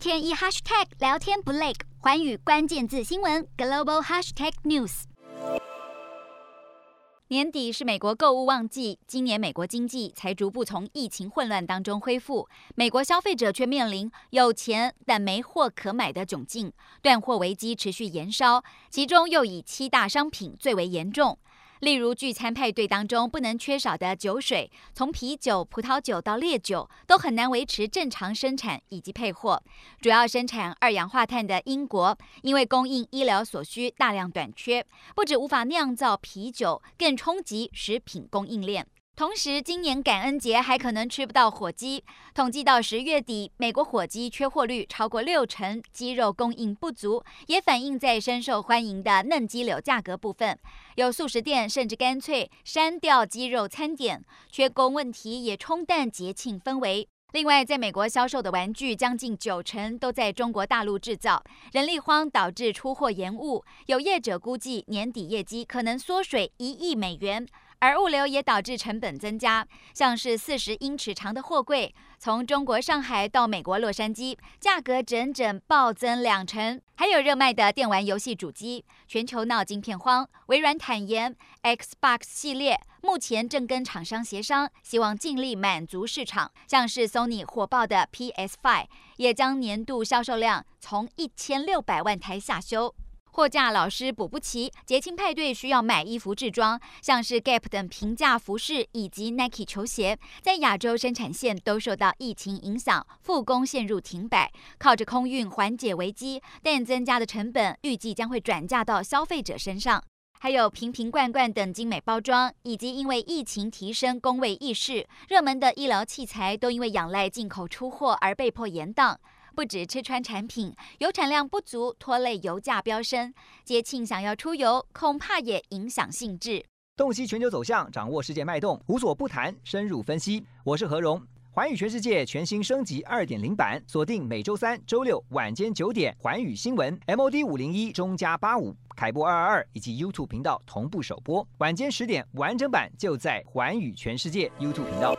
天一 hashtag 聊天不累，寰宇关键字新闻 global hashtag news。年底是美国购物旺季，今年美国经济才逐步从疫情混乱当中恢复，美国消费者却面临有钱但没货可买的窘境，断货危机持续延烧，其中又以七大商品最为严重。例如聚餐派对当中不能缺少的酒水，从啤酒、葡萄酒到烈酒都很难维持正常生产以及配货。主要生产二氧化碳的英国，因为供应医疗所需大量短缺，不止无法酿造啤酒，更冲击食品供应链。同时，今年感恩节还可能吃不到火鸡。统计到十月底，美国火鸡缺货率超过六成，鸡肉供应不足，也反映在深受欢迎的嫩鸡柳价格部分。有素食店甚至干脆删掉鸡肉餐点，缺工问题也冲淡节庆氛围。另外，在美国销售的玩具将近九成都在中国大陆制造，人力荒导致出货延误。有业者估计，年底业绩可能缩水一亿美元。而物流也导致成本增加，像是四十英尺长的货柜，从中国上海到美国洛杉矶，价格整整暴增两成。还有热卖的电玩游戏主机，全球闹晶片荒。微软坦言，Xbox 系列目前正跟厂商协商，希望尽力满足市场。像是 Sony 火爆的 PS5，也将年度销售量从一千六百万台下修。货架老是补不齐，节庆派对需要买衣服置装，像是 Gap 等平价服饰以及 Nike 球鞋，在亚洲生产线都受到疫情影响，复工陷入停摆，靠着空运缓解危机，但增加的成本预计将会转嫁到消费者身上。还有瓶瓶罐罐等精美包装，以及因为疫情提升工位意识，热门的医疗器材都因为仰赖进口出货而被迫延档。不止吃穿产品，油产量不足拖累油价飙升。节庆想要出游，恐怕也影响兴致。洞悉全球走向，掌握世界脉动，无所不谈，深入分析。我是何荣，环宇全世界全新升级二点零版，锁定每周三、周六晚间九点，环宇新闻 MOD 五零一中加八五凯播二二二以及 YouTube 频道同步首播。晚间十点完整版就在环宇全世界 YouTube 频道。